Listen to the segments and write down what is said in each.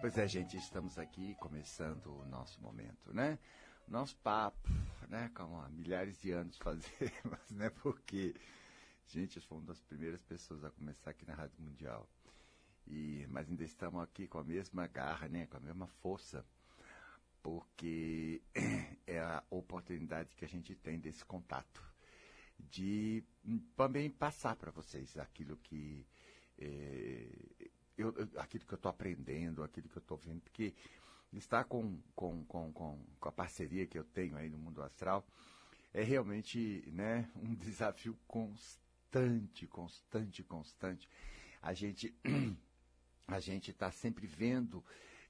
Pois é, gente, estamos aqui começando o nosso momento, né? Nosso papo, né? Como há milhares de anos fazemos, né? Porque, gente, eu sou uma das primeiras pessoas a começar aqui na Rádio Mundial. E, mas ainda estamos aqui com a mesma garra, né? Com a mesma força. Porque é a oportunidade que a gente tem desse contato. De também passar para vocês aquilo que. Eh, eu, aquilo que eu estou aprendendo, aquilo que eu estou vendo, porque estar com, com, com, com, com a parceria que eu tenho aí no mundo astral é realmente né, um desafio constante, constante, constante. A gente a gente está sempre vendo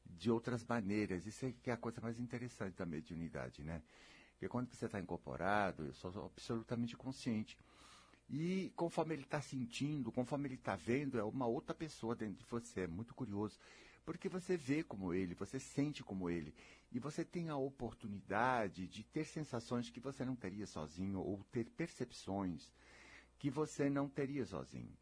de outras maneiras. Isso é que é a coisa mais interessante da mediunidade, né? Porque quando você está incorporado, eu sou absolutamente consciente. E conforme ele está sentindo, conforme ele está vendo, é uma outra pessoa dentro de você. É muito curioso. Porque você vê como ele, você sente como ele. E você tem a oportunidade de ter sensações que você não teria sozinho, ou ter percepções que você não teria sozinho.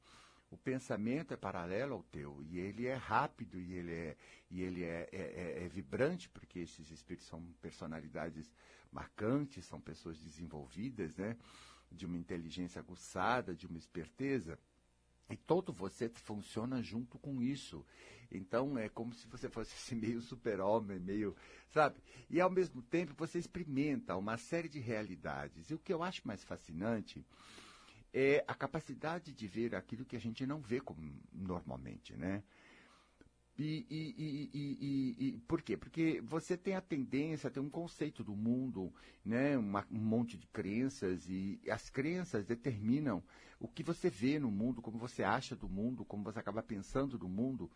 O pensamento é paralelo ao teu, e ele é rápido, e ele é, e ele é, é, é, é vibrante, porque esses espíritos são personalidades marcantes, são pessoas desenvolvidas, né? de uma inteligência aguçada, de uma esperteza. E todo você funciona junto com isso. Então é como se você fosse assim, meio super-homem, meio. Sabe? E ao mesmo tempo você experimenta uma série de realidades. E o que eu acho mais fascinante é a capacidade de ver aquilo que a gente não vê como normalmente, né? E, e, e, e, por quê? Porque você tem a tendência, tem um conceito do mundo, né? Uma, um monte de crenças, e as crenças determinam o que você vê no mundo, como você acha do mundo, como você acaba pensando do mundo.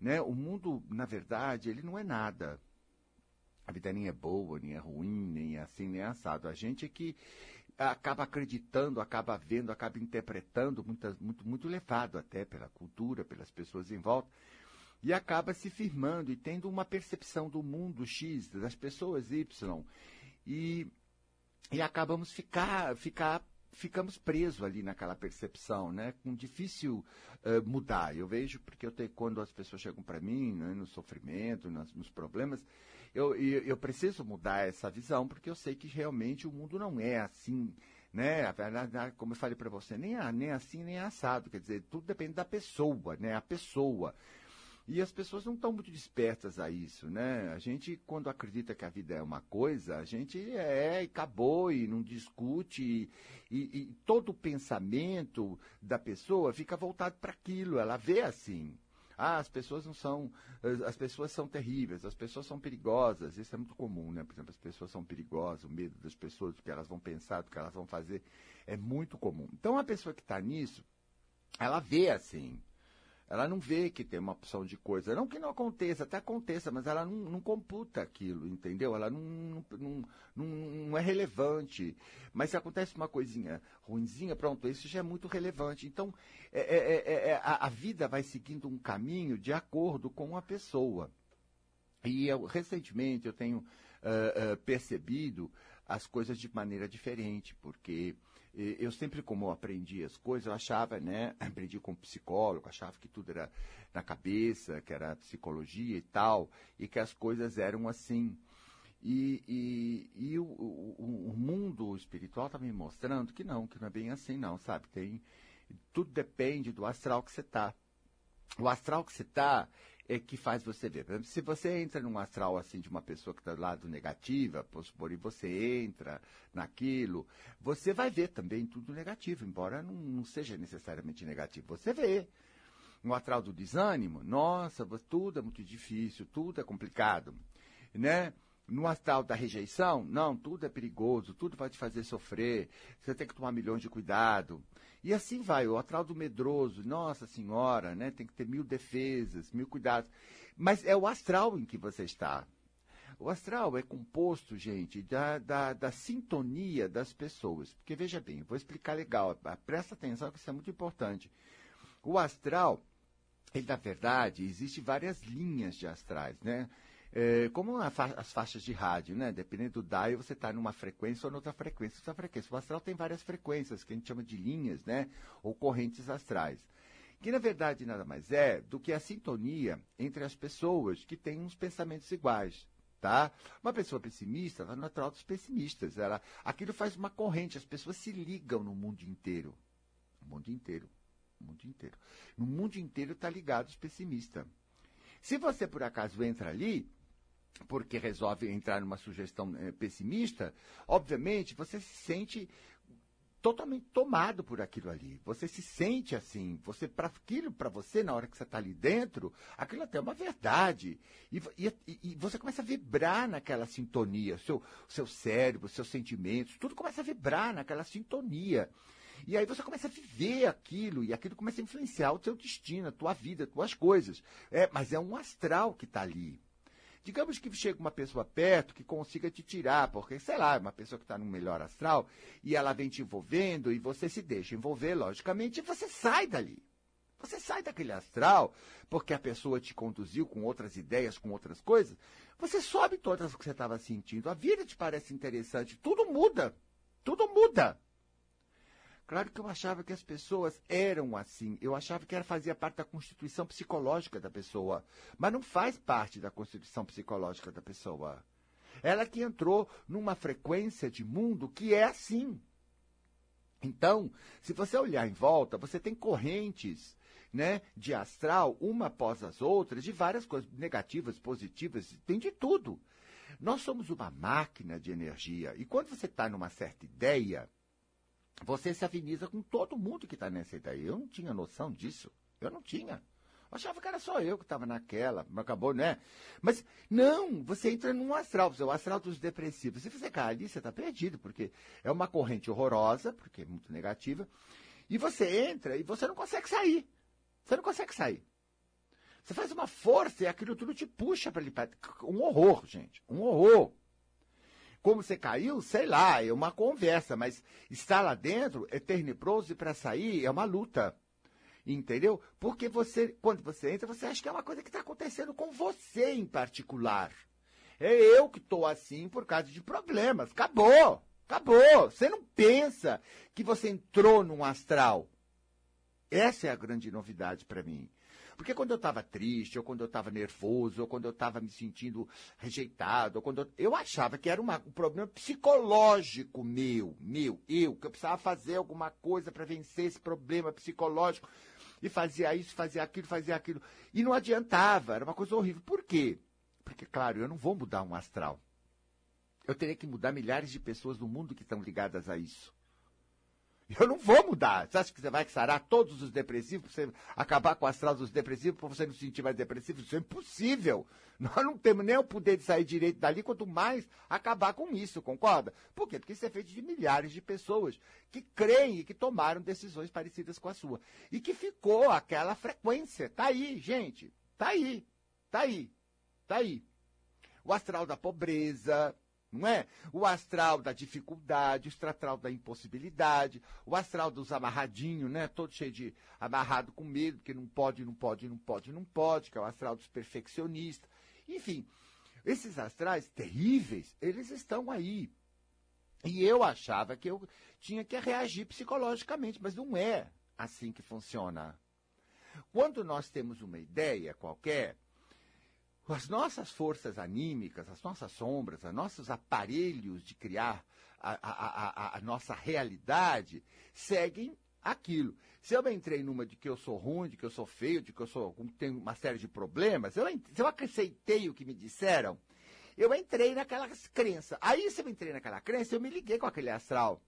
Né? O mundo, na verdade, ele não é nada. A vida nem é boa, nem é ruim, nem é assim, nem é assado. A gente é que acaba acreditando, acaba vendo, acaba interpretando, muito, muito levado até pela cultura, pelas pessoas em volta e acaba se firmando e tendo uma percepção do mundo X, das pessoas Y. E, e acabamos ficar, ficar ficamos presos ali naquela percepção, né? Com difícil uh, mudar. Eu vejo porque eu tenho, quando as pessoas chegam para mim, né, no sofrimento, nos, nos problemas, eu, eu, eu, preciso mudar essa visão porque eu sei que realmente o mundo não é assim, né? A verdade, como eu falei para você, nem, nem assim nem assado. Quer dizer, tudo depende da pessoa, né? A pessoa. E as pessoas não estão muito despertas a isso, né? A gente, quando acredita que a vida é uma coisa, a gente é e acabou e não discute. E, e, e todo o pensamento da pessoa fica voltado para aquilo, ela vê assim. Ah, as pessoas não são. As pessoas são terríveis, as pessoas são perigosas. Isso é muito comum, né? Por exemplo, as pessoas são perigosas, o medo das pessoas, do que elas vão pensar, do que elas vão fazer, é muito comum. Então, a pessoa que está nisso, ela vê assim. Ela não vê que tem uma opção de coisa. Não que não aconteça, até aconteça, mas ela não, não computa aquilo, entendeu? Ela não, não, não, não, é relevante. Mas se acontece uma coisinha ruinzinha, pronto, isso já é muito relevante. Então, é, é, é, é a, a, vida vai seguindo um caminho de acordo com a pessoa. E eu, recentemente eu tenho uh, uh, percebido as coisas de maneira diferente, porque eu sempre, como eu aprendi as coisas, eu achava, né, aprendi com psicólogo, achava que tudo era na cabeça, que era psicologia e tal, e que as coisas eram assim. E, e, e o, o, o, mundo espiritual está me mostrando que não, que não é bem assim não, sabe? Tem, tudo depende do astral que você está. O astral que você está é que faz você ver. Se você entra num astral assim de uma pessoa que está do lado negativa, por e você entra naquilo, você vai ver também tudo negativo, embora não, não seja necessariamente negativo. Você vê. No astral do desânimo, nossa, tudo é muito difícil, tudo é complicado, né? No astral da rejeição, não, tudo é perigoso, tudo vai te fazer sofrer, você tem que tomar milhões de cuidado. E assim vai, o astral do medroso, nossa senhora, né? Tem que ter mil defesas, mil cuidados. Mas é o astral em que você está. O astral é composto, gente, da, da, da sintonia das pessoas. Porque veja bem, vou explicar legal, presta atenção que isso é muito importante. O astral, ele, na verdade, existe várias linhas de astrais, né? É, como fa as faixas de rádio, né? Dependendo do dial, você está numa frequência ou noutra frequência. Essa frequência. O astral tem várias frequências, que a gente chama de linhas, né? Ou correntes astrais. que na verdade nada mais é do que a sintonia entre as pessoas que têm uns pensamentos iguais. Tá? Uma pessoa pessimista está natural dos pessimistas. Ela, aquilo faz uma corrente, as pessoas se ligam no mundo inteiro. No mundo inteiro. No mundo inteiro. No mundo inteiro está ligado os pessimistas. Se você, por acaso, entra ali, porque resolve entrar numa sugestão é, pessimista, obviamente você se sente totalmente tomado por aquilo ali. Você se sente assim. Você para aquilo para você na hora que você está ali dentro, aquilo até é uma verdade. E, e, e, você começa a vibrar naquela sintonia. Seu seu cérebro, seus sentimentos, tudo começa a vibrar naquela sintonia. E aí você começa a viver aquilo, e aquilo começa a influenciar o seu destino, a tua vida, as tuas coisas. É, mas é um astral que está ali. Digamos que chega uma pessoa perto que consiga te tirar, porque, sei lá, uma pessoa que está no melhor astral e ela vem te envolvendo e você se deixa envolver, logicamente, e você sai dali. Você sai daquele astral, porque a pessoa te conduziu com outras ideias, com outras coisas. Você sobe todas o que você estava sentindo. A vida te parece interessante. Tudo muda. Tudo muda. Claro que eu achava que as pessoas eram assim. Eu achava que era fazia parte da constituição psicológica da pessoa. Mas não faz parte da constituição psicológica da pessoa. Ela que entrou numa frequência de mundo que é assim. Então, se você olhar em volta, você tem correntes né, de astral, uma após as outras, de várias coisas, negativas, positivas, tem de tudo. Nós somos uma máquina de energia. E quando você está numa certa ideia, você se afiniza com todo mundo que está nessa ideia. Eu não tinha noção disso. Eu não tinha. Eu achava que era só eu que estava naquela, mas acabou, né? Mas não, você entra num astral, o astral dos depressivos. Se você cair ali, você está perdido, porque é uma corrente horrorosa, porque é muito negativa, e você entra e você não consegue sair. Você não consegue sair. Você faz uma força e aquilo tudo te puxa para ali. Um horror, gente. Um horror. Como você caiu, sei lá, é uma conversa, mas estar lá dentro é tenebroso e para sair é uma luta. Entendeu? Porque você, quando você entra, você acha que é uma coisa que está acontecendo com você em particular. É eu que estou assim por causa de problemas. Acabou! Acabou! Você não pensa que você entrou num astral. Essa é a grande novidade para mim. Porque quando eu estava triste, ou quando eu estava nervoso, ou quando eu estava me sentindo rejeitado, ou quando eu, eu achava que era uma, um problema psicológico meu, meu, eu, que eu precisava fazer alguma coisa para vencer esse problema psicológico. E fazia isso, fazia aquilo, fazia aquilo. E não adiantava, era uma coisa horrível. Por quê? Porque, claro, eu não vou mudar um astral. Eu teria que mudar milhares de pessoas no mundo que estão ligadas a isso. Eu não vou mudar. Você acha que você vai sarar todos os depressivos, você acabar com o astral dos depressivos para você não se sentir mais depressivo? Isso é impossível. Nós não temos nem o poder de sair direito dali, quanto mais acabar com isso, concorda? Por quê? Porque isso é feito de milhares de pessoas que creem e que tomaram decisões parecidas com a sua. E que ficou aquela frequência. Tá aí, gente. Tá aí. Tá aí. Tá aí. O astral da pobreza, não é? O astral da dificuldade, o astral da impossibilidade, o astral dos amarradinhos, né? Todo cheio de amarrado com medo, que não pode, não pode, não pode, não pode, que é o astral dos perfeccionistas. Enfim, esses astrais terríveis, eles estão aí. E eu achava que eu tinha que reagir psicologicamente, mas não é assim que funciona. Quando nós temos uma ideia qualquer, as nossas forças anímicas, as nossas sombras, os nossos aparelhos de criar a, a, a, a, nossa realidade seguem aquilo. Se eu entrei numa de que eu sou ruim, de que eu sou feio, de que eu sou tenho uma série de problemas, eu, se eu aceitei o que me disseram, eu entrei naquelas crenças. Aí, se eu entrei naquela crença, eu me liguei com aquele astral,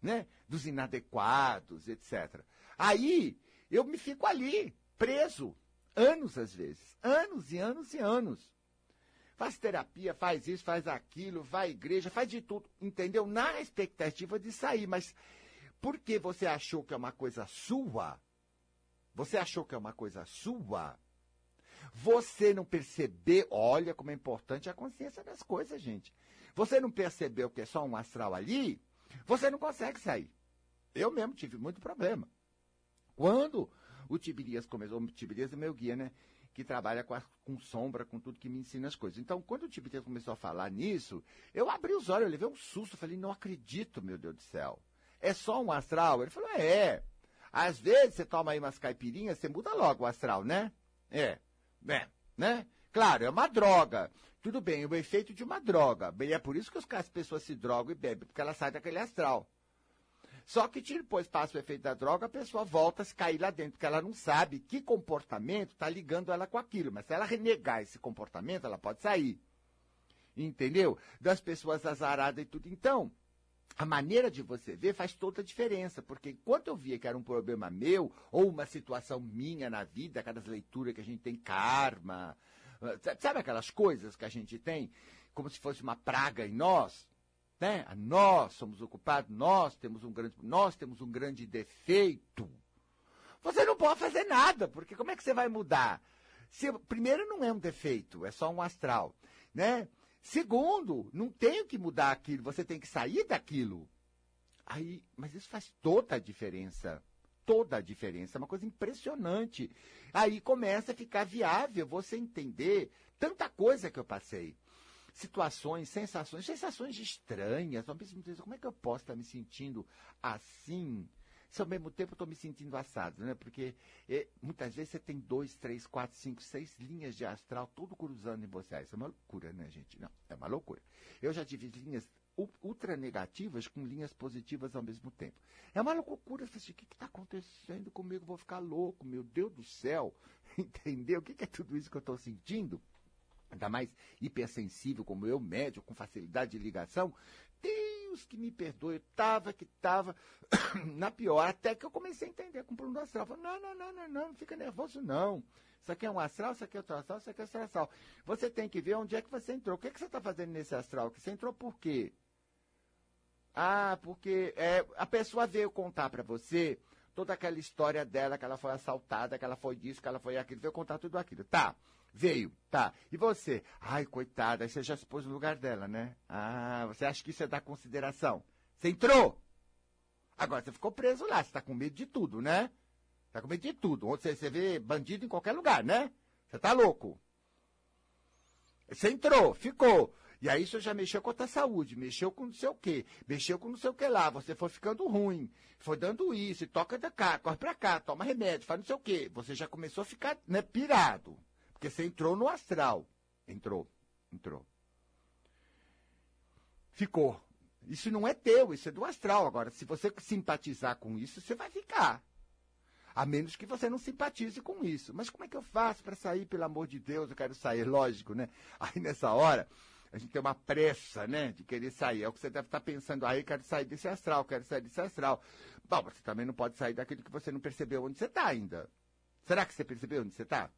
né? Dos inadequados, etc. Aí, eu me fico ali, preso Anos, às vezes. Anos e anos e anos. Faz terapia, faz isso, faz aquilo, vai à igreja, faz de tudo, entendeu? Na expectativa de sair, mas porque você achou que é uma coisa sua, você achou que é uma coisa sua, você não percebeu, olha como é importante a consciência das coisas, gente. Você não percebeu que é só um astral ali, você não consegue sair. Eu mesmo tive muito problema. Quando o Tibirias começou, o Tibirias é meu guia, né? Que trabalha com, a, com sombra, com tudo que me ensina as coisas. Então, quando o Tibirias começou a falar nisso, eu abri os olhos, eu levei um susto, falei, não acredito, meu Deus do céu. É só um astral? Ele falou, é. Às vezes você toma aí umas caipirinhas, você muda logo o astral, né? É, é, né? Claro, é uma droga. Tudo bem, o efeito de uma droga. Bem, é por isso que as pessoas se drogam e bebem, porque ela sai daquele astral. Só que depois passa o efeito da droga, a pessoa volta a se cair lá dentro, porque ela não sabe que comportamento está ligando ela com aquilo. Mas se ela renegar esse comportamento, ela pode sair. Entendeu? Das pessoas azaradas e tudo. Então, a maneira de você ver faz toda a diferença, porque enquanto eu via que era um problema meu, ou uma situação minha na vida, aquelas leituras que a gente tem karma, sabe aquelas coisas que a gente tem, como se fosse uma praga em nós, né? Nós somos ocupados, nós temos um grande, nós temos um grande defeito. Você não pode fazer nada, porque como é que você vai mudar? Se, primeiro, não é um defeito, é só um astral, né? Segundo, não tem que mudar aquilo, você tem que sair daquilo. Aí, mas isso faz toda a diferença. Toda a diferença, é uma coisa impressionante. Aí começa a ficar viável você entender tanta coisa que eu passei situações, sensações, sensações estranhas. Uma pessoa como é que eu posso estar me sentindo assim? Se ao mesmo tempo eu estou me sentindo assado, né? Porque é, muitas vezes você tem dois, três, quatro, cinco, seis linhas de astral, tudo cruzando em você. Isso é uma loucura, né, gente? Não, é uma loucura. Eu já tive linhas ultra negativas com linhas positivas ao mesmo tempo. É uma loucura. Você o que está acontecendo comigo? Vou ficar louco, meu Deus do céu. Entendeu? O que, que é tudo isso que eu estou sentindo? Ainda mais hipersensível como eu, médio, com facilidade de ligação, Deus que me perdoe, eu tava que tava na pior, até que eu comecei a entender com o plano astral. Falei, não, não, não, não, não, não fica nervoso não. Isso aqui é um astral, isso aqui é outro astral, isso aqui é outro astral. Você tem que ver onde é que você entrou. O que, é que você está fazendo nesse astral? Que você entrou por quê? Ah, porque é, a pessoa veio contar para você toda aquela história dela, que ela foi assaltada, que ela foi disso, que ela foi aquilo, veio contar tudo aquilo. Tá. Veio, tá. E você? Ai, coitada, aí você já se pôs no lugar dela, né? Ah, você acha que isso é dar consideração? Você entrou! Agora você ficou preso lá, você tá com medo de tudo, né? Tá com medo de tudo. Você, você vê bandido em qualquer lugar, né? Você tá louco. Você entrou, ficou. E aí você já mexeu com a tua saúde, mexeu com não sei o quê, mexeu com não sei o que lá, você foi ficando ruim, foi dando isso, toca da cá, corre pra cá, toma remédio, faz não sei o quê. Você já começou a ficar né, pirado. Porque você entrou no astral. Entrou, entrou. Ficou. Isso não é teu, isso é do astral. Agora, se você simpatizar com isso, você vai ficar. A menos que você não simpatize com isso. Mas como é que eu faço para sair, pelo amor de Deus? Eu quero sair, lógico, né? Aí nessa hora, a gente tem uma pressa, né, de querer sair. É o que você deve estar pensando. Aí, eu quero sair desse astral, quero sair desse astral. Bom, você também não pode sair daquilo que você não percebeu onde você está ainda. Será que você percebeu onde você está?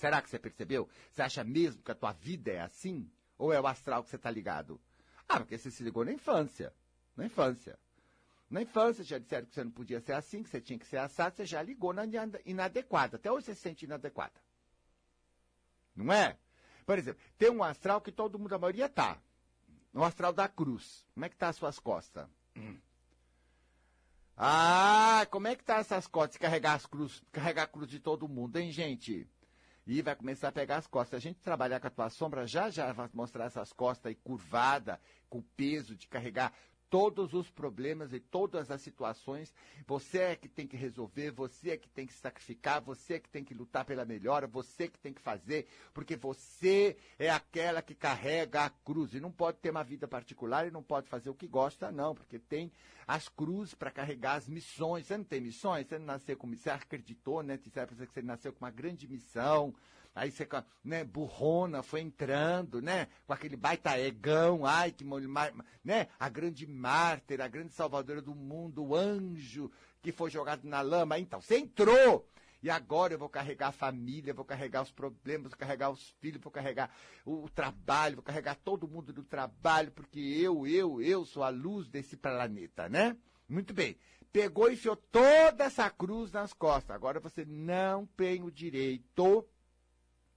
Será que você percebeu? Você acha mesmo que a tua vida é assim? Ou é o astral que você está ligado? Ah, porque você se ligou na infância. Na infância. Na infância já disseram que você não podia ser assim, que você tinha que ser assado, você já ligou na inadequada. Até hoje você se sente inadequada. Não é? Por exemplo, tem um astral que todo mundo, a maioria tá. No astral da cruz. Como é que tá as suas costas? Ah, como é que tá essas costas? Carregar as cruz, carregar a cruz de todo mundo, hein, gente? E vai começar a pegar as costas. A gente trabalhar com a tua sombra, já já vai mostrar essas costas aí curvada, com peso de carregar todos os problemas e todas as situações. Você é que tem que resolver, você é que tem que sacrificar, você é que tem que lutar pela melhora, você é que tem que fazer, porque você é aquela que carrega a cruz. E não pode ter uma vida particular e não pode fazer o que gosta, não, porque tem as cruzes para carregar as missões. Você não tem missões? Você não nasceu com missão, você acreditou, né? Você que você nasceu com uma grande missão aí você, né, burrona, foi entrando, né, com aquele baita egão, ai, que, né, a grande mártir, a grande salvadora do mundo, o anjo que foi jogado na lama, então, você entrou, e agora eu vou carregar a família, vou carregar os problemas, vou carregar os filhos, vou carregar o, o trabalho, vou carregar todo mundo do trabalho, porque eu, eu, eu sou a luz desse planeta, né? Muito bem. Pegou e enfiou toda essa cruz nas costas. Agora você não tem o direito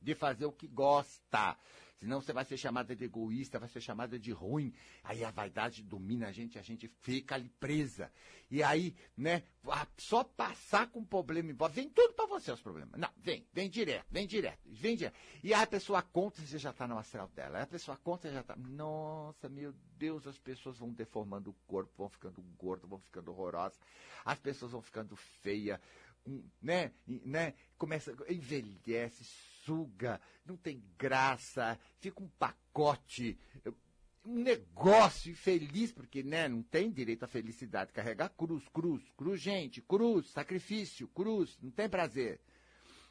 de fazer o que gosta. Senão você vai ser chamada de egoísta, vai ser chamada de ruim. Aí a vaidade domina a gente, a gente fica ali presa. E aí, né, só passar com problema embora, vem tudo para você os problemas. Não, vem, vem direto, vem direto, vem direto. E aí a pessoa conta, você já está no astral dela. Aí a pessoa conta, você já está, nossa, meu Deus, as pessoas vão deformando o corpo, vão ficando gordas, vão ficando horrorosas. As pessoas vão ficando feias, né, né, começa, envelhece, suga, não tem graça, fica um pacote, um negócio infeliz, porque né, não tem direito à felicidade. Carregar cruz, cruz, cruz, gente, cruz, sacrifício, cruz, não tem prazer.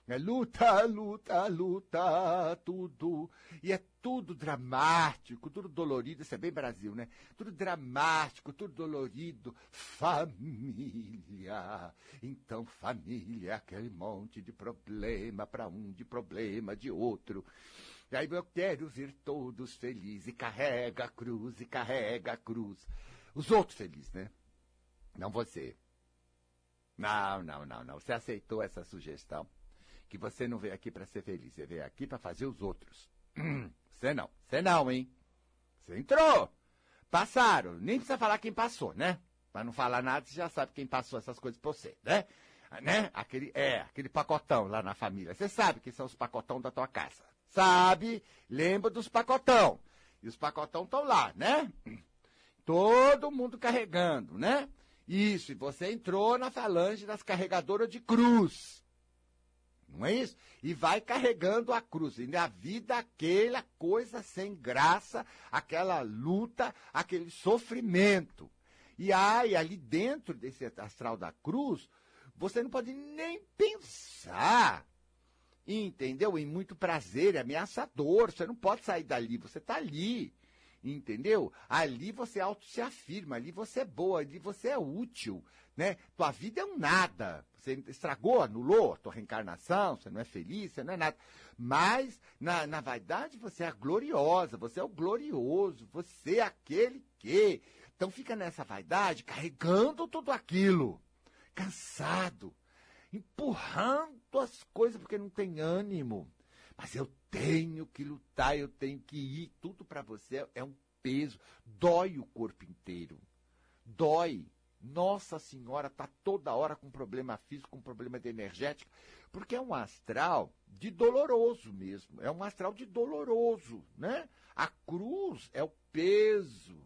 É luta, luta, luta, tudo. E é tudo dramático, tudo dolorido. Isso é bem Brasil, né? Tudo dramático, tudo dolorido. Família. Então, família é aquele monte de problema para um, de problema de outro. E aí eu quero ver todos felizes. E carrega a cruz, e carrega a cruz. Os outros felizes, né? Não você. Não, não, não, não. Você aceitou essa sugestão que você não veio aqui para ser feliz, você veio aqui para fazer os outros. Você não, você não, hein? Você entrou. Passaram. Nem precisa falar quem passou, né? Para não falar nada, você já sabe quem passou essas coisas pra você, né? né? Aquele, é, aquele pacotão lá na família. Você sabe que são os pacotão da tua casa. Sabe? Lembra dos pacotão. E os pacotão estão lá, né? Todo mundo carregando, né? Isso, e você entrou na falange das carregadoras de cruz não é isso? E vai carregando a cruz. E na vida, aquela coisa sem graça, aquela luta, aquele sofrimento. E aí, ali dentro desse astral da cruz, você não pode nem pensar. Entendeu? Em muito prazer, é ameaçador. Você não pode sair dali, você está ali. Entendeu? Ali você auto se afirma, ali você é boa, ali você é útil, né? Tua vida é um nada. Você estragou, anulou a tua reencarnação, você não é feliz, você não é nada. Mas, na, na vaidade, você é a gloriosa, você é o glorioso, você é aquele que. Então fica nessa vaidade, carregando tudo aquilo, cansado, empurrando as coisas porque não tem ânimo. Mas eu tenho que lutar, eu tenho que ir. Tudo para você é um peso. Dói o corpo inteiro. Dói. Nossa Senhora está toda hora com problema físico, com problema de energética, porque é um astral de doloroso mesmo. É um astral de doloroso, né? A cruz é o peso,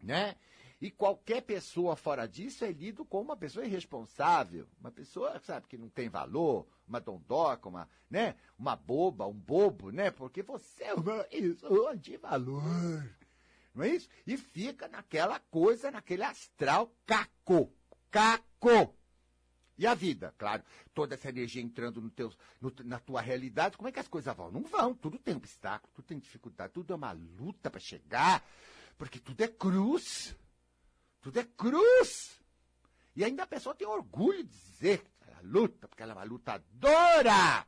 né? E qualquer pessoa fora disso é lido como uma pessoa irresponsável, uma pessoa, sabe, que não tem valor, uma dondoca, uma, né, uma boba, um bobo, né? Porque você é uma pessoa de valor. Não é isso? E fica naquela coisa, naquele astral caco. Caco. E a vida, claro, toda essa energia entrando no teu, no, na tua realidade, como é que as coisas vão? Não vão, tudo tem obstáculo, tudo tem dificuldade, tudo é uma luta para chegar, porque tudo é cruz. Tudo é cruz. E ainda a pessoa tem orgulho de dizer que ela luta, porque ela é uma lutadora.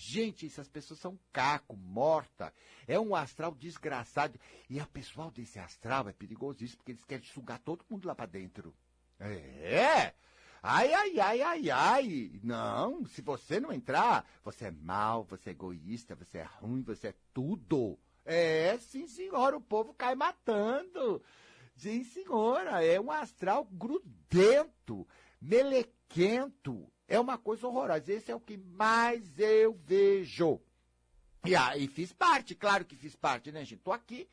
Gente, essas pessoas são caco, morta. É um astral desgraçado. E a pessoal desse astral é perigosíssimo, porque eles querem sugar todo mundo lá para dentro. É. Ai, ai, ai, ai, ai. Não, se você não entrar, você é mal, você é egoísta, você é ruim, você é tudo. É, sim, senhora, o povo cai matando. Sim, senhora, é um astral grudento, melequento. É uma coisa horrorosa. Esse é o que mais eu vejo. E aí fiz parte, claro que fiz parte, né, gente? Tô aqui.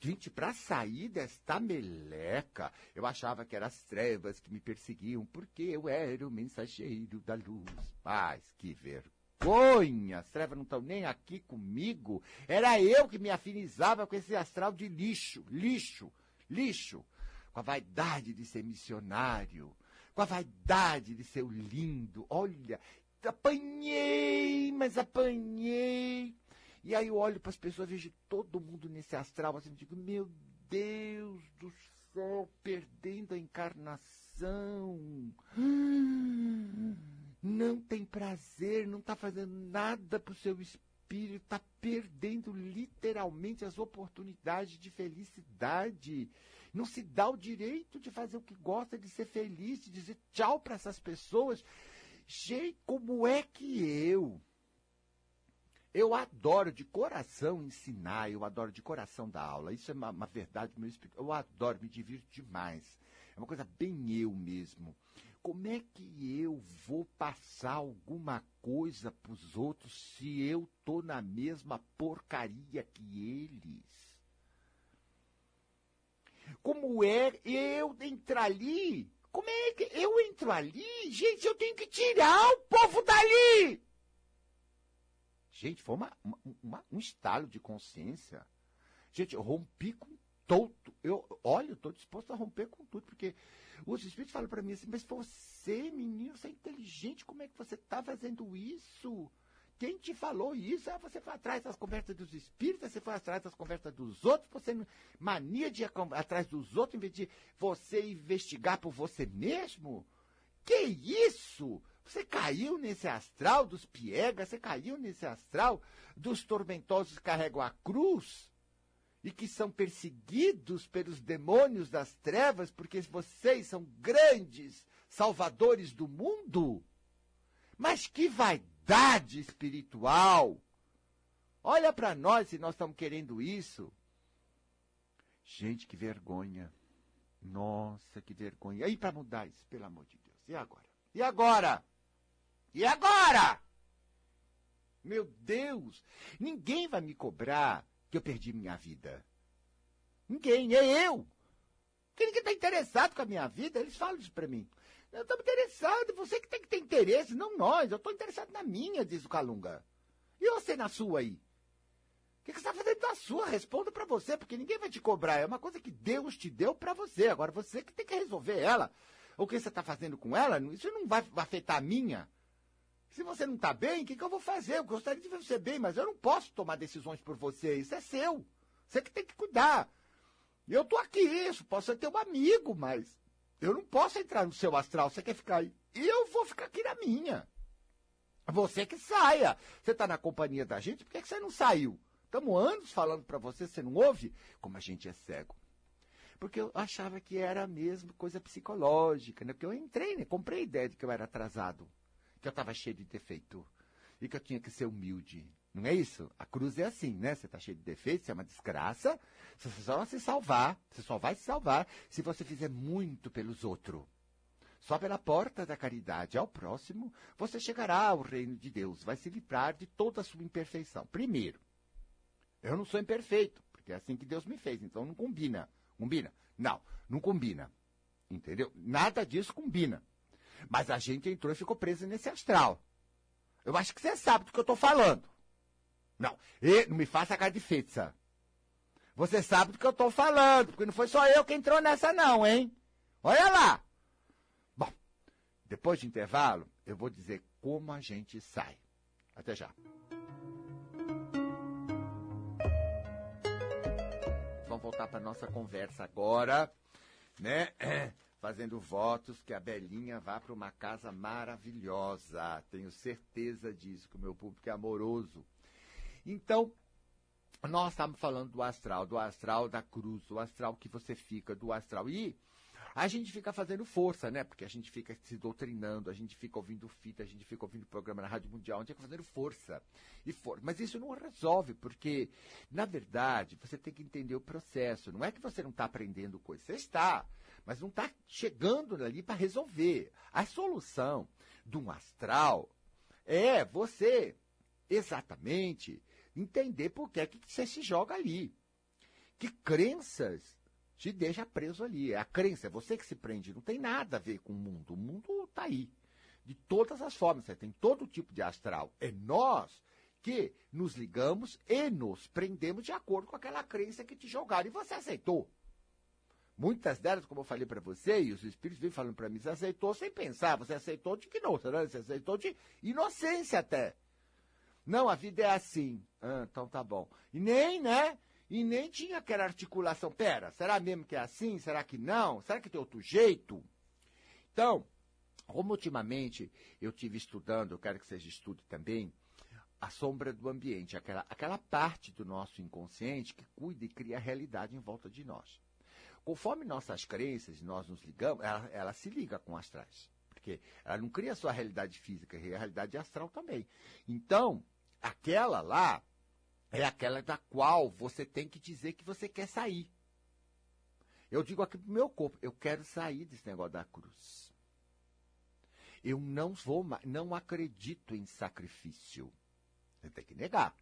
Gente, para sair desta meleca, eu achava que eram as trevas que me perseguiam, porque eu era o mensageiro da luz. Paz, que vergonha! As trevas não estão nem aqui comigo. Era eu que me afinizava com esse astral de lixo, lixo lixo, com a vaidade de ser missionário, com a vaidade de ser lindo. Olha, apanhei, mas apanhei. E aí eu olho para as pessoas, vejo todo mundo nesse astral, assim, digo, meu Deus do céu, perdendo a encarnação. Não tem prazer, não está fazendo nada para o seu espírito, está perdendo literalmente as oportunidades de felicidade. Não se dá o direito de fazer o que gosta, de ser feliz, de dizer tchau para essas pessoas. Gente, como é que eu, Eu adoro de coração ensinar, eu adoro de coração dar aula. Isso é uma, uma verdade meu espírito. Eu adoro, me divirto demais. É uma coisa bem eu mesmo. Como é que eu vou passar alguma coisa para os outros se eu tô na mesma porcaria que eles? Como é eu entrar ali? Como é que eu entro ali? Gente, eu tenho que tirar o povo dali! Gente, foi uma, uma, uma, um estalo de consciência. Gente, eu rompi com todo. Eu, olha, eu estou disposto a romper com tudo, porque os espíritos falam para mim assim, mas você, menino, você é inteligente, como é que você está fazendo isso? Quem te falou isso? Ah, você foi atrás das conversas dos espíritos, você foi atrás das conversas dos outros, você mania de ir atrás dos outros em vez de você investigar por você mesmo? Que isso? Você caiu nesse astral dos piegas, você caiu nesse astral dos tormentosos que carregam a cruz e que são perseguidos pelos demônios das trevas porque vocês são grandes salvadores do mundo? Mas que vaidade espiritual! Olha para nós se nós estamos querendo isso. Gente, que vergonha. Nossa, que vergonha. E aí para mudar isso, pelo amor de Deus. E agora? E agora? E agora? Meu Deus, ninguém vai me cobrar que eu perdi minha vida. Ninguém, é eu. Porque ninguém está interessado com a minha vida, eles falam isso para mim. Eu estou interessado, você que tem que ter interesse, não nós. Eu estou interessado na minha, diz o Calunga. E você na sua aí? O que, que você está fazendo na sua? Responda para você, porque ninguém vai te cobrar. É uma coisa que Deus te deu para você. Agora você que tem que resolver ela. O que você está fazendo com ela, isso não vai afetar a minha. Se você não está bem, o que, que, eu vou fazer? Eu gostaria de ver você bem, mas eu não posso tomar decisões por você. Isso é seu. Você que tem que cuidar. Eu estou aqui, isso. Posso ser teu amigo, mas eu não posso entrar no seu astral. Você quer ficar aí? Eu vou ficar aqui na minha. Você que saia. Você está na companhia da gente, por que, que você não saiu? Estamos anos falando para você, você não ouve? Como a gente é cego. Porque eu achava que era mesmo coisa psicológica, né? Porque eu entrei, né? Comprei a ideia de que eu era atrasado que eu estava cheio de defeito e que eu tinha que ser humilde. Não é isso? A cruz é assim, né? Você está cheio de defeitos, você é uma desgraça, você só vai se salvar, você só vai se salvar se você fizer muito pelos outros. Só pela porta da caridade ao próximo, você chegará ao reino de Deus, vai se livrar de toda a sua imperfeição. Primeiro, eu não sou imperfeito, porque é assim que Deus me fez, então não combina. Combina? Não, não combina. Entendeu? Nada disso combina. Mas a gente entrou e ficou preso nesse astral. Eu acho que você sabe do que eu estou falando. Não, e, não me faça cara de feita. Você sabe do que eu estou falando, porque não foi só eu que entrou nessa não, hein? Olha lá. Bom, depois de intervalo, eu vou dizer como a gente sai. Até já. Vamos voltar para nossa conversa agora, né? fazendo votos que a Belinha vá para uma casa maravilhosa. Tenho certeza disso, que o meu público é amoroso. Então, nós estamos falando do astral, do astral da cruz, do astral que você fica, do astral. E a gente fica fazendo força, né? Porque a gente fica se doutrinando, a gente fica ouvindo fita, a gente fica ouvindo programa na Rádio Mundial, a gente fica fazendo força. E for... Mas isso não resolve, porque, na verdade, você tem que entender o processo. Não é que você não está aprendendo coisa, você está mas não está chegando ali para resolver. A solução de um astral é você exatamente entender por que, é que você se joga ali. Que crenças te deixa preso ali. É a crença, é você que se prende. Não tem nada a ver com o mundo. O mundo está aí. De todas as formas. Você tem todo tipo de astral. É nós que nos ligamos e nos prendemos de acordo com aquela crença que te jogaram. E você aceitou. Muitas delas, como eu falei para você, e os espíritos vêm falando para mim, você aceitou sem pensar, você aceitou de que não, você aceitou de inocência até. Não, a vida é assim. Ah, então tá bom. E nem, né? E nem tinha aquela articulação. Pera, será mesmo que é assim? Será que não? Será que tem outro jeito? Então, como ultimamente eu tive estudando, eu quero que vocês estudem também, a sombra do ambiente, aquela, aquela parte do nosso inconsciente que cuida e cria a realidade em volta de nós. Conforme nossas crenças, nós nos ligamos, ela, ela se liga com astrais. Porque ela não cria só a realidade física, cria a realidade astral também. Então, Aquela lá é aquela da qual você tem que dizer que você quer sair. Eu digo aqui pro meu corpo, eu quero sair desse negócio da cruz. Eu não vou, não acredito em sacrifício. Você tem que negar.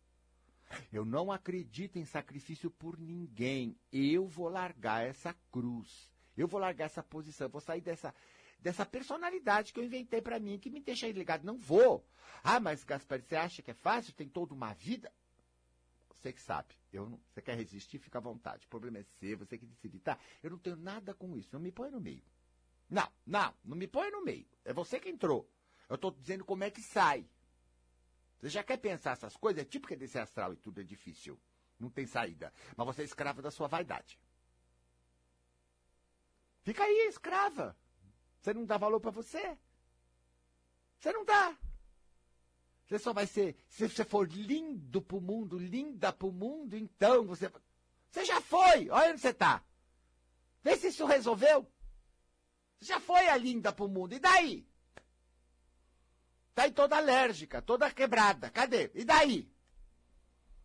Eu não acredito em sacrifício por ninguém. Eu vou largar essa cruz. Eu vou largar essa posição. Eu vou sair dessa, dessa personalidade que eu inventei para mim, que me deixa ligado. Não vou. Ah, mas Gaspar, você acha que é fácil? Tem toda uma vida? Você que sabe. Eu não, você quer resistir, fica à vontade. O problema é seu, você que decide. Tá, eu não tenho nada com isso. Não me põe no meio. Não, não, não me põe no meio. É você que entrou. Eu estou dizendo como é que sai. Você já quer pensar essas coisas? É é desse astral e tudo é difícil. Não tem saída. Mas você é escrava da sua vaidade. Fica aí, escrava. Você não dá valor para você. Você não dá. Você só vai ser. Se você for lindo pro mundo, linda pro mundo, então você. Você já foi! Olha onde você tá. Vê se isso resolveu. Você já foi a linda pro mundo. E daí? Tá aí toda alérgica, toda quebrada. Cadê? E daí?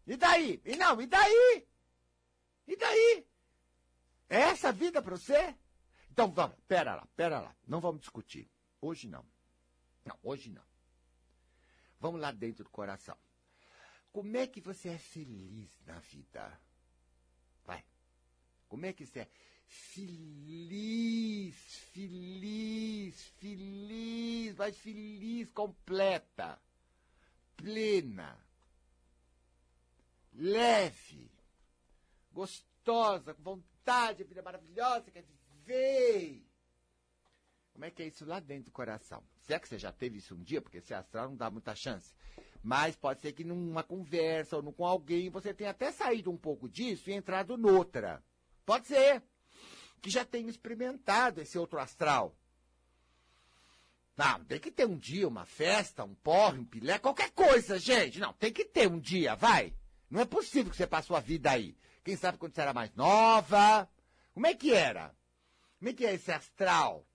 E daí? E não, e daí? E daí? É essa a vida para você? Então, vamos, pera lá, pera lá. Não vamos discutir. Hoje não. Não, hoje não. Vamos lá dentro do coração. Como é que você é feliz na vida? Vai. Como é que você é feliz, feliz, feliz, mas feliz, completa, plena, leve, gostosa, com vontade, vida maravilhosa, quer viver? Como é que é isso lá dentro do coração? Se é que você já teve isso um dia, porque esse astral não dá muita chance. Mas pode ser que numa conversa ou com alguém você tenha até saído um pouco disso e entrado noutra. Pode ser. Que já tenha experimentado esse outro astral. Não, tem que ter um dia, uma festa, um porre, um pilé, qualquer coisa, gente. Não, tem que ter um dia, vai. Não é possível que você passou a vida aí. Quem sabe quando você era mais nova? Como é que era? Como é que é esse astral?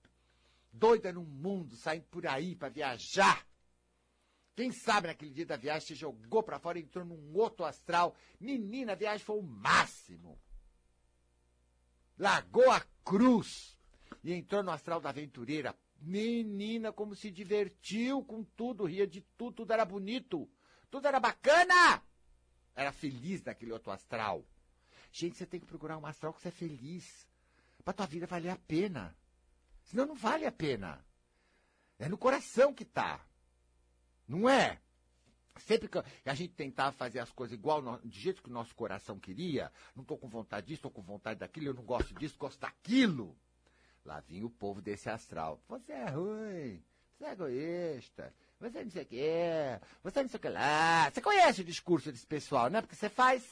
Doida no mundo, saindo por aí para viajar. Quem sabe naquele dia da viagem se jogou para fora e entrou num outro astral. Menina, a viagem foi o máximo. Largou a cruz e entrou no astral da aventureira. Menina, como se divertiu com tudo, ria de tudo, tudo era bonito, tudo era bacana. Era feliz naquele outro astral. Gente, você tem que procurar um astral que você é feliz. Pra tua vida valer a pena. Senão não vale a pena. É no coração que está. Não é? Sempre que a gente tentava fazer as coisas igual, do jeito que o nosso coração queria, não estou com vontade disso, estou com vontade daquilo, eu não gosto disso, gosto daquilo. Lá vinha o povo desse astral. Você é ruim, você é egoísta, você não sei o quê, você não sei o que lá. Você conhece o discurso desse pessoal, né? Porque você faz.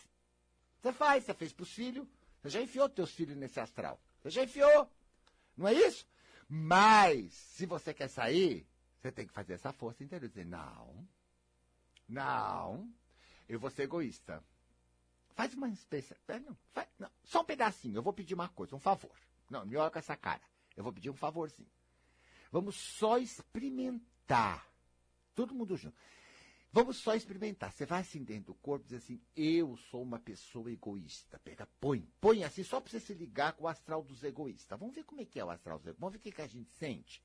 Você faz, você fez para os filhos, você já enfiou teus filhos nesse astral. Você já enfiou. Não é isso? Mas, se você quer sair, você tem que fazer essa força interior. Dizer, não, não, eu vou ser egoísta. Faz uma espécie. É, não, faz, não, só um pedacinho. Eu vou pedir uma coisa, um favor. Não, me olha com essa cara. Eu vou pedir um favorzinho. Vamos só experimentar. Todo mundo junto. Vamos só experimentar. Você vai assim dentro do corpo e diz assim: eu sou uma pessoa egoísta. Pega, põe, põe assim, só para você se ligar com o astral dos egoístas. Vamos ver como é que é o astral dos egoístas. Vamos ver o que, que a gente sente.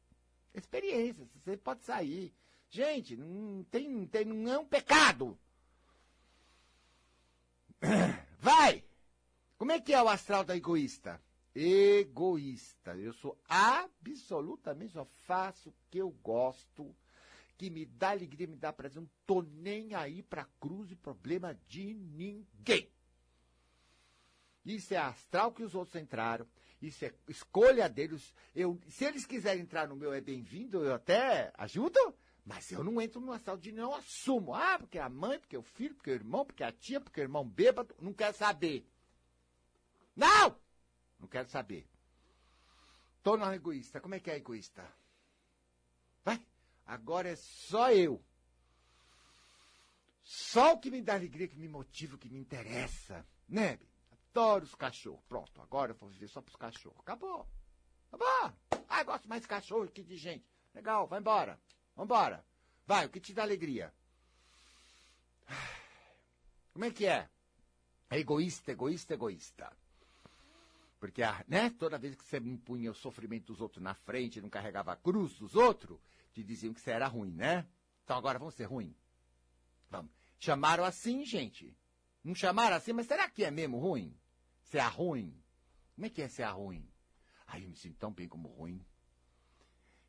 Experiência, você pode sair. Gente, não tem, tem, não é um pecado. Vai! Como é que é o astral da egoísta? Egoísta. Eu sou absolutamente, só faço o que eu gosto que me dá alegria, me dá prazer. Não tô nem aí para cruz e problema de ninguém. Isso é astral que os outros entraram. Isso é escolha deles. Eu, se eles quiserem entrar no meu, é bem-vindo, eu até ajudo. Mas eu não entro no astral de não assumo. Ah, porque a mãe, porque o filho, porque o irmão, porque a tia, porque o irmão bêbado. Não quero saber. Não! Não quero saber. Tô no egoísta. Como é que é egoísta? Agora é só eu. Só o que me dá alegria, que me motiva, que me interessa. Né? Adoro os cachorros. Pronto, agora eu vou viver só pros cachorros. Acabou. Acabou. Ah, gosto mais de cachorro que de gente. Legal, vai embora. Vambora. Vai, o que te dá alegria? Como é que é? É egoísta, egoísta, egoísta. Porque, né, toda vez que você impunha o sofrimento dos outros na frente, não carregava a cruz dos outros, te diziam que você era ruim, né? Então agora vamos ser ruim. Vamos. Chamaram assim, gente. Não chamaram assim, mas será que é mesmo ruim? Ser é ruim? Como é que é ser ruim? Ai, eu me sinto tão bem como ruim.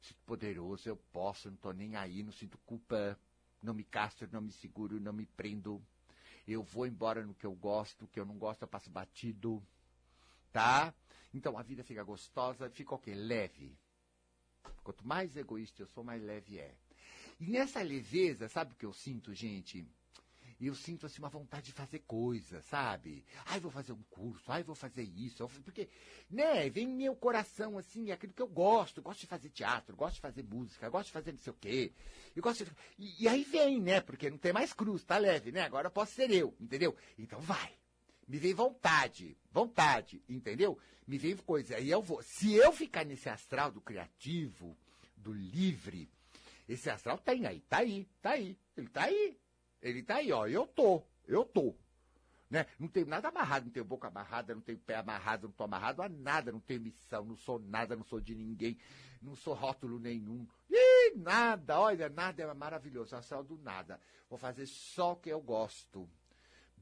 Sinto poderoso, eu posso, não tô nem aí, não sinto culpa, não me castro, não me seguro, não me prendo. Eu vou embora no que eu gosto, o que eu não gosto eu passo batido. Tá? Então a vida fica gostosa, fica o quê? Leve. Quanto mais egoísta eu sou, mais leve é. E nessa leveza, sabe o que eu sinto, gente? eu sinto assim uma vontade de fazer coisa, sabe? Ai, vou fazer um curso, ai, vou fazer isso, porque, né, vem meu coração assim, é aquilo que eu gosto, gosto de fazer teatro, gosto de fazer música, gosto de fazer não sei o quê. Eu gosto de... e, e aí vem, né, porque não tem mais cruz, tá leve, né? Agora posso ser eu, entendeu? Então vai. Me vem vontade, vontade, entendeu? Me vem coisa. Aí eu vou. Se eu ficar nesse astral do criativo, do livre, esse astral tem aí, tá aí, tá aí, ele tá aí, ele tá aí, ó. Eu tô, eu tô. Né? Não tenho nada amarrado, não tenho boca amarrada, não tenho pé amarrado, não tô amarrado a nada, não tenho missão, não sou nada, não sou de ninguém, não sou rótulo nenhum. Ih, nada, olha, nada é maravilhoso, só do nada. Vou fazer só o que eu gosto.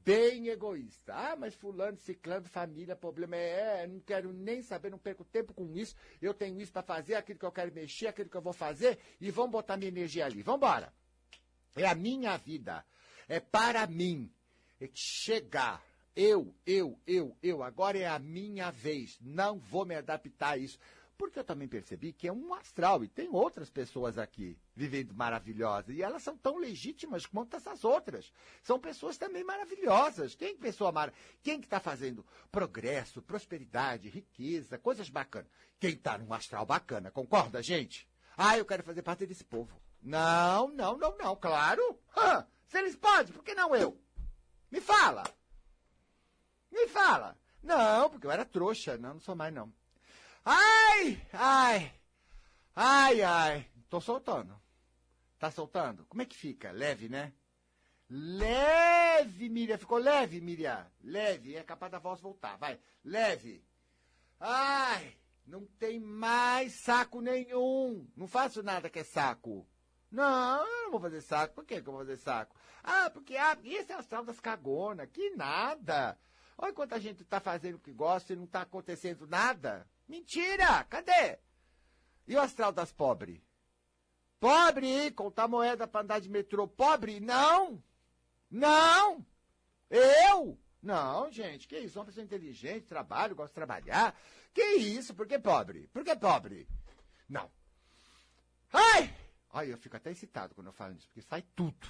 Bem egoísta. Ah, mas fulano, ciclano, família, problema é, é, não quero nem saber, não perco tempo com isso. Eu tenho isso para fazer, aquilo que eu quero mexer, aquilo que eu vou fazer, e vamos botar minha energia ali. Vamos embora. É a minha vida. É para mim. É chegar. Eu, eu, eu, eu. Agora é a minha vez. Não vou me adaptar a isso. Porque eu também percebi que é um astral e tem outras pessoas aqui vivendo maravilhosas. E elas são tão legítimas quanto essas outras. São pessoas também maravilhosas. Quem pessoa mara... Quem que está fazendo progresso, prosperidade, riqueza, coisas bacanas? Quem está num astral bacana, concorda, gente? Ah, eu quero fazer parte desse povo. Não, não, não, não, claro. Hã? Se eles podem, por que não eu? Me fala. Me fala. Não, porque eu era trouxa. Não, não sou mais, não. Ai, ai, ai, ai. Tô soltando. Tá soltando? Como é que fica? Leve, né? Leve, Miriam. Ficou leve, Miriam? Leve. É capaz da voz voltar. Vai. Leve. Ai, não tem mais saco nenhum. Não faço nada que é saco. Não, eu não vou fazer saco. Por que, eu vou fazer saco? Ah, porque ah, esse é o astral das cagonas. Que nada. Olha quanta gente está fazendo o que gosta e não está acontecendo nada. Mentira! Cadê? E o astral das pobres? Pobre, contar moeda para andar de metrô. Pobre? Não! Não! Eu? Não, gente, que isso? Uma pessoa inteligente, trabalho, gosto de trabalhar. Que isso? Por que pobre? Por que pobre? Não. Ai! Olha, eu fico até excitado quando eu falo isso, porque sai tudo.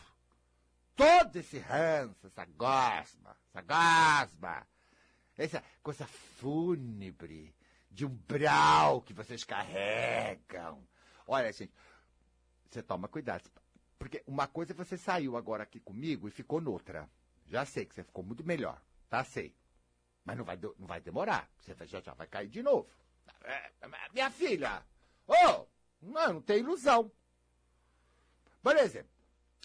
Todo esse ranço, essa gosma, essa gosma, essa coisa fúnebre, de umbral que vocês carregam. Olha, gente, você toma cuidado. Porque uma coisa é você saiu agora aqui comigo e ficou noutra. Já sei que você ficou muito melhor, tá? Sei. Mas não vai, não vai demorar. Você já, já vai cair de novo. É, minha filha! Ô! Oh, não, não tem ilusão. Por exemplo,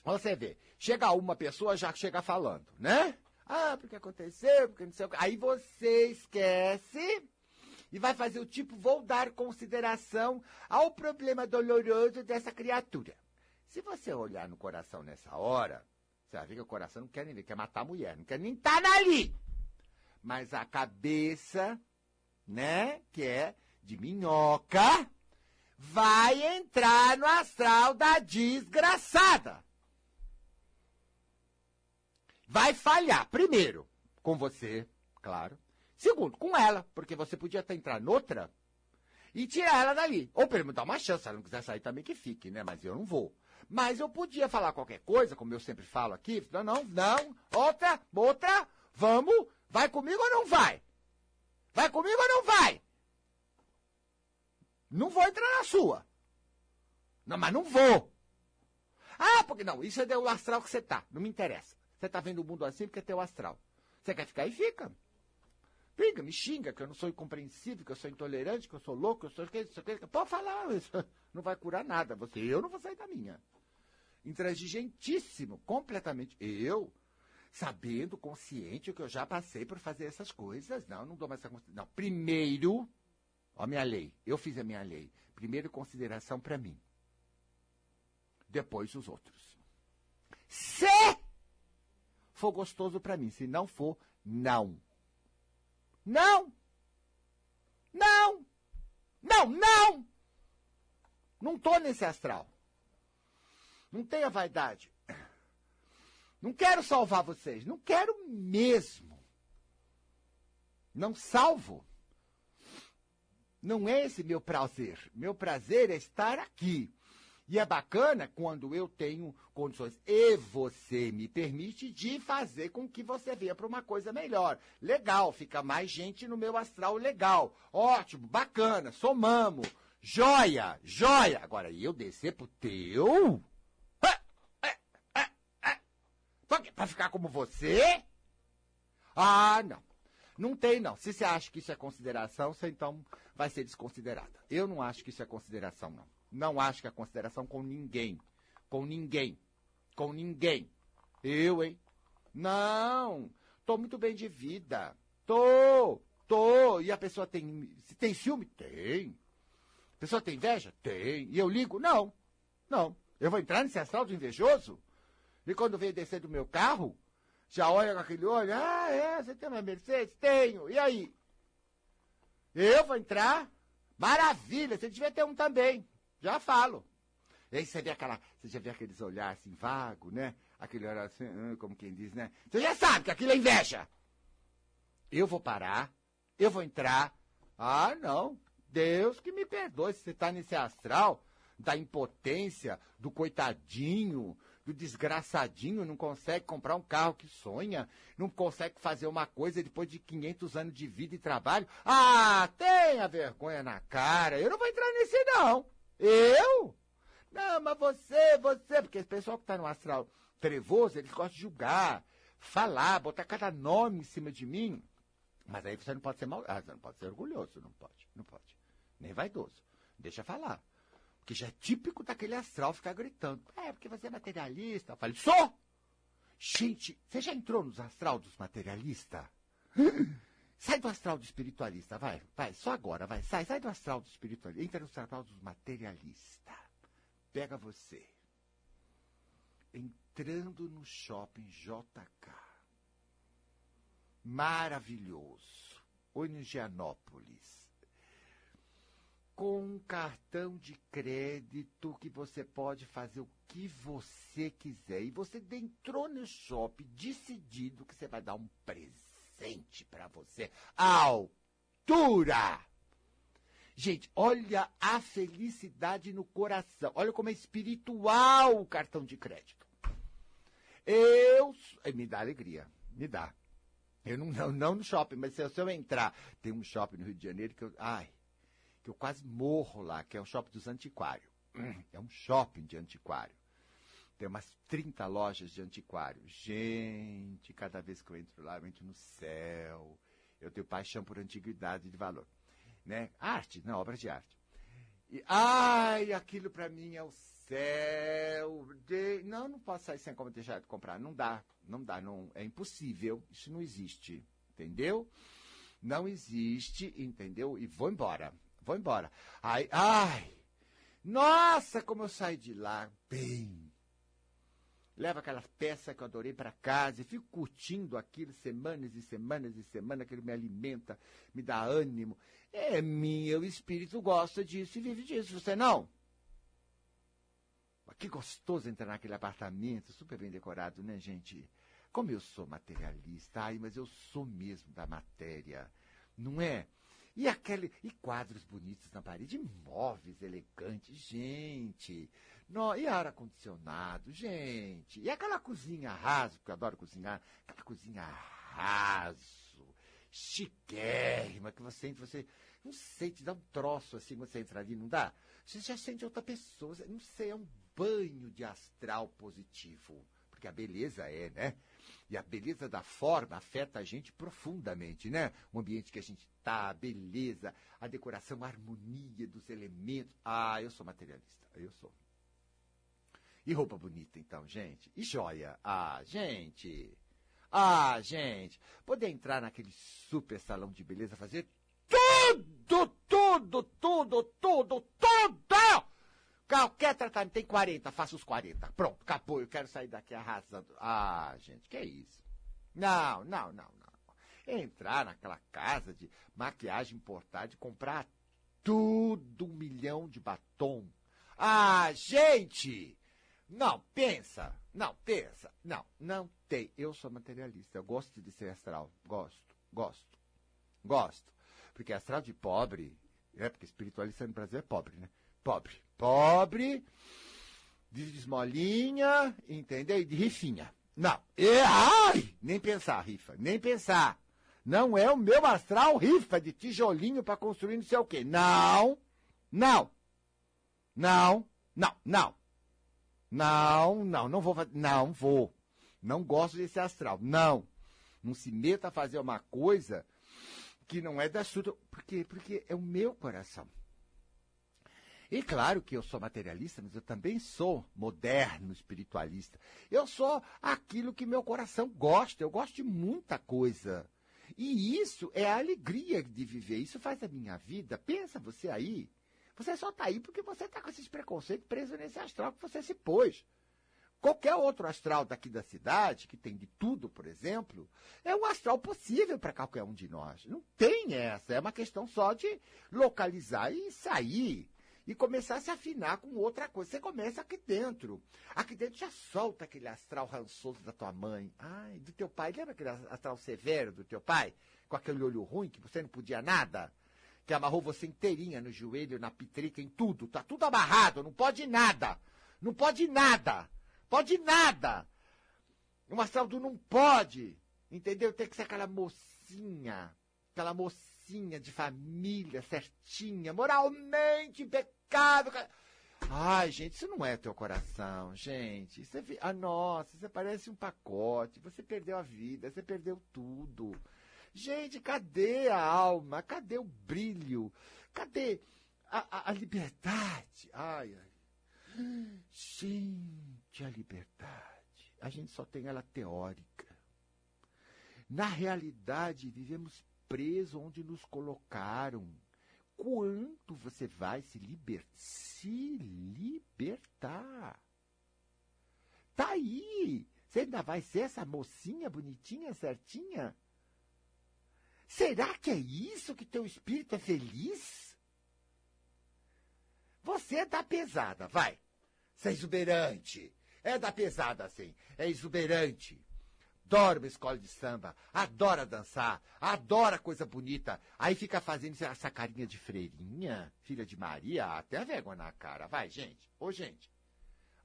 você vê, chega uma pessoa, já chega falando, né? Ah, porque aconteceu, porque não sei o que. Aí você esquece e vai fazer o tipo, vou dar consideração ao problema doloroso dessa criatura. Se você olhar no coração nessa hora, você vai ver que o coração não quer nem ver, quer matar a mulher, não quer nem estar tá ali. Mas a cabeça, né, que é de minhoca, vai entrar no astral da desgraçada. Vai falhar, primeiro, com você, claro. Segundo, com ela, porque você podia até entrar noutra e tirar ela dali. Ou pelo menos dar uma chance, se ela não quiser sair também que fique, né? Mas eu não vou. Mas eu podia falar qualquer coisa, como eu sempre falo aqui. Não, não, não, outra, outra, vamos, vai comigo ou não vai? Vai comigo ou não vai? Não vou entrar na sua. Não, mas não vou. Ah, porque não, isso é o astral que você tá. Não me interessa. Você tá vendo o mundo assim porque é teu astral. Você quer ficar aí, fica. Fica, me xinga, que eu não sou incompreensível, que eu sou intolerante, que eu sou louco, que eu sou. Que, que, pode falar isso. Não vai curar nada. Você, eu não vou sair da minha. intransigentíssimo, completamente. Eu, sabendo, consciente que eu já passei por fazer essas coisas, não, não dou mais essa. Não, primeiro, a minha lei, eu fiz a minha lei. Primeiro, consideração para mim. Depois, os outros. Se for gostoso para mim, se não for, não. Não! Não! Não, não! Não tô nesse astral. Não tenha vaidade. Não quero salvar vocês. Não quero mesmo. Não salvo. Não é esse meu prazer. Meu prazer é estar aqui. E é bacana quando eu tenho condições e você me permite de fazer com que você venha para uma coisa melhor. Legal, fica mais gente no meu astral legal. Ótimo, bacana, somamos. Joia, joia. Agora, eu descer pro teu? Para ficar como você? Ah, não. Não tem, não. Se você acha que isso é consideração, você então vai ser desconsiderada. Eu não acho que isso é consideração, não. Não acho que é consideração com ninguém. Com ninguém. Com ninguém. Eu, hein? Não. Tô muito bem de vida. Tô. Tô. E a pessoa tem. Se tem ciúme? Tem. A pessoa tem inveja? Tem. E eu ligo? Não. Não. Eu vou entrar nesse astral do invejoso? E quando vem descer do meu carro, já olha com aquele olho, ah, é, você tem uma Mercedes? Tenho. E aí? Eu vou entrar? Maravilha, você devia ter um também. Já falo. E aí você vê aquela, você já vê aqueles olhares assim, vago, né? Aquele olhar assim, hum, como quem diz, né? Você já sabe que aquilo é inveja. Eu vou parar, eu vou entrar. Ah, não. Deus que me perdoe se você está nesse astral da impotência, do coitadinho, do desgraçadinho não consegue comprar um carro que sonha, não consegue fazer uma coisa depois de 500 anos de vida e trabalho. Ah, tenha vergonha na cara. Eu não vou entrar nesse, não. Eu? Não, mas você, você, porque esse pessoal que está no astral trevoso, eles gostam de julgar, falar, botar cada nome em cima de mim. Mas aí você não pode ser mal, ah, você não pode ser orgulhoso, não pode, não pode. Nem vaidoso. Deixa falar. Que já é típico daquele astral ficar gritando. É, porque você é materialista. Eu falei, sou! Gente, você já entrou nos astral dos materialistas? Sai do astral do espiritualista, vai, vai, só agora, vai, sai, sai do astral do espiritualista, entra no astral dos materialistas. Pega você. Entrando no shopping JK. Maravilhoso. Ou com um cartão de crédito que você pode fazer o que você quiser. E você entrou no shopping decidido que você vai dar um presente para você. Altura! Gente, olha a felicidade no coração. Olha como é espiritual o cartão de crédito. Eu. Me dá alegria. Me dá. Eu não, não, não no shopping, mas se eu, se eu entrar. Tem um shopping no Rio de Janeiro que eu. Ai, que eu quase morro lá, que é o shopping dos antiquários. É um shopping de antiquário. Tem umas 30 lojas de antiquário. Gente, cada vez que eu entro lá, eu entro no céu. Eu tenho paixão por antiguidade de valor. Né? Arte, não, obra de arte. E, ai, aquilo para mim é o céu. De... Não, não posso sair sem como deixar de comprar. Não dá, não dá, não, é impossível. Isso não existe, entendeu? Não existe, entendeu? E vou embora vou embora. Ai, ai, nossa, como eu saí de lá bem. Levo aquelas peças que eu adorei para casa e fico curtindo aquilo semanas e semanas e semanas, aquilo me alimenta, me dá ânimo. É meu espírito gosta disso e vive disso, você não? Que gostoso entrar naquele apartamento, super bem decorado, né, gente? Como eu sou materialista, ai, mas eu sou mesmo da matéria, não é? E aquele e quadros bonitos na parede, móveis elegantes, gente. No, e ar condicionado, gente. E aquela cozinha raso, porque eu adoro cozinhar, aquela cozinha raso, chiquérrima, que você entra, você não sei, te dá um troço assim quando você entra ali, não dá? Você já sente outra pessoa, não sei, é um banho de astral positivo. Porque a beleza é, né? E a beleza da forma afeta a gente profundamente, né? O ambiente que a gente tá, a beleza, a decoração, a harmonia dos elementos. Ah, eu sou materialista, eu sou. E roupa bonita, então, gente. E joia. Ah, gente. Ah, gente. Poder entrar naquele super salão de beleza, fazer tudo, tudo, tudo, tudo, tudo! Qualquer tratamento tem 40, faça os 40. Pronto, acabou. Eu quero sair daqui arrasando. Ah, gente, que isso? Não, não, não, não. Entrar naquela casa de maquiagem importada e comprar tudo um milhão de batom. Ah, gente! Não, pensa. Não, pensa. Não, não tem. Eu sou materialista. Eu gosto de ser astral. Gosto, gosto, gosto. Porque astral de pobre, é porque espiritualista no Brasil é pobre, né? Pobre. Pobre, de esmolinha, entendeu? E de rifinha. Não. E, ai, nem pensar, rifa, nem pensar. Não é o meu astral rifa de tijolinho para construir não sei o quê. Não, não, não, não, não. Não, não, não vou fazer. Não vou. Não gosto desse astral. Não. Não se meta a fazer uma coisa que não é da sua. Por quê? Porque é o meu coração. E claro que eu sou materialista, mas eu também sou moderno espiritualista. Eu sou aquilo que meu coração gosta. Eu gosto de muita coisa. E isso é a alegria de viver. Isso faz a minha vida. Pensa você aí. Você só está aí porque você está com esses preconceitos presos nesse astral que você se pôs. Qualquer outro astral daqui da cidade, que tem de tudo, por exemplo, é um astral possível para qualquer um de nós. Não tem essa. É uma questão só de localizar e sair e começar a se afinar com outra coisa. Você começa aqui dentro. Aqui dentro já solta aquele astral rançoso da tua mãe. Ai, do teu pai. Lembra aquele astral severo do teu pai? Com aquele olho ruim que você não podia nada? Que amarrou você inteirinha no joelho, na pitrica, em tudo. Tá tudo amarrado, não pode nada. Não pode nada. Pode nada. Um astral do não pode. Entendeu? Tem que ser aquela mocinha. Aquela mocinha de família certinha, moralmente impecável pecado. Ai, gente, isso não é teu coração, gente. Você, ah, nossa, você parece um pacote. Você perdeu a vida, você perdeu tudo. Gente, cadê a alma? Cadê o brilho? Cadê a, a, a liberdade? Ai, ai. Gente, a liberdade. A gente só tem ela teórica. Na realidade, vivemos presos onde nos colocaram quanto você vai se, liber se libertar. Tá aí. Você ainda vai ser essa mocinha bonitinha, certinha? Será que é isso que teu espírito é feliz? Você é da pesada, vai. Você é exuberante. É da pesada, sim. É exuberante adora uma escola de samba, adora dançar, adora coisa bonita. Aí fica fazendo essa carinha de freirinha, filha de Maria, até vergonha na cara. Vai, gente. Ô, gente.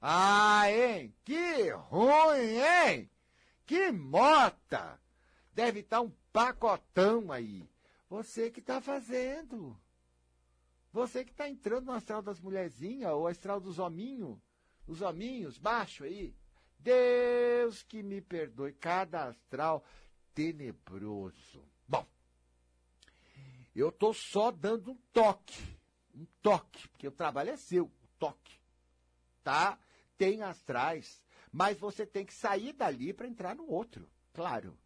Ah, hein? Que ruim, hein? Que mota! Deve estar tá um pacotão aí. Você que está fazendo. Você que está entrando no astral das mulherzinhas, ou astral dos hominhos. Os hominhos, baixo aí. Deus que me perdoe, cada astral tenebroso. Bom, eu estou só dando um toque, um toque, porque o trabalho é seu, o toque, tá? Tem astrais, mas você tem que sair dali para entrar no outro, claro.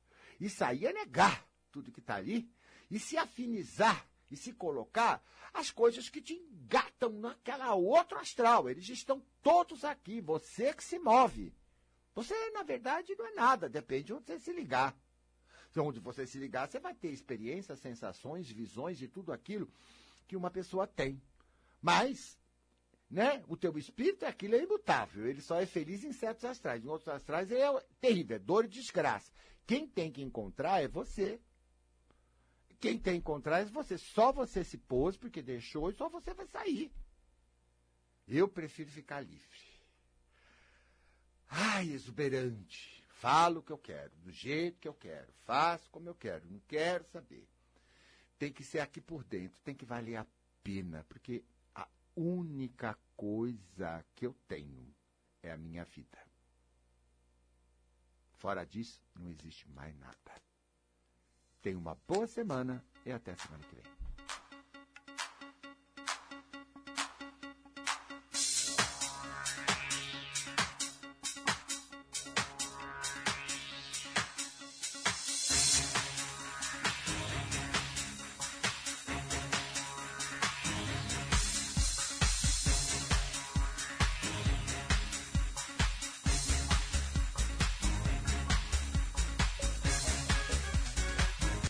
E sair é negar tudo que está ali e se afinizar e se colocar as coisas que te engatam naquela outra astral. Eles estão todos aqui, você que se move. Você, na verdade, não é nada, depende de onde você se ligar. Então, onde você se ligar, você vai ter experiências, sensações, visões de tudo aquilo que uma pessoa tem. Mas, né, o teu espírito é aquilo é imutável. Ele só é feliz em certos astrais. Em outros astrais ele é terrível, é dor e desgraça. Quem tem que encontrar é você. Quem tem que encontrar é você. Só você se pôs porque deixou e só você vai sair. Eu prefiro ficar livre. Ai, exuberante. Falo o que eu quero, do jeito que eu quero, faço como eu quero, não quero saber. Tem que ser aqui por dentro, tem que valer a pena, porque única coisa que eu tenho é a minha vida. Fora disso, não existe mais nada. Tenha uma boa semana e até semana que vem.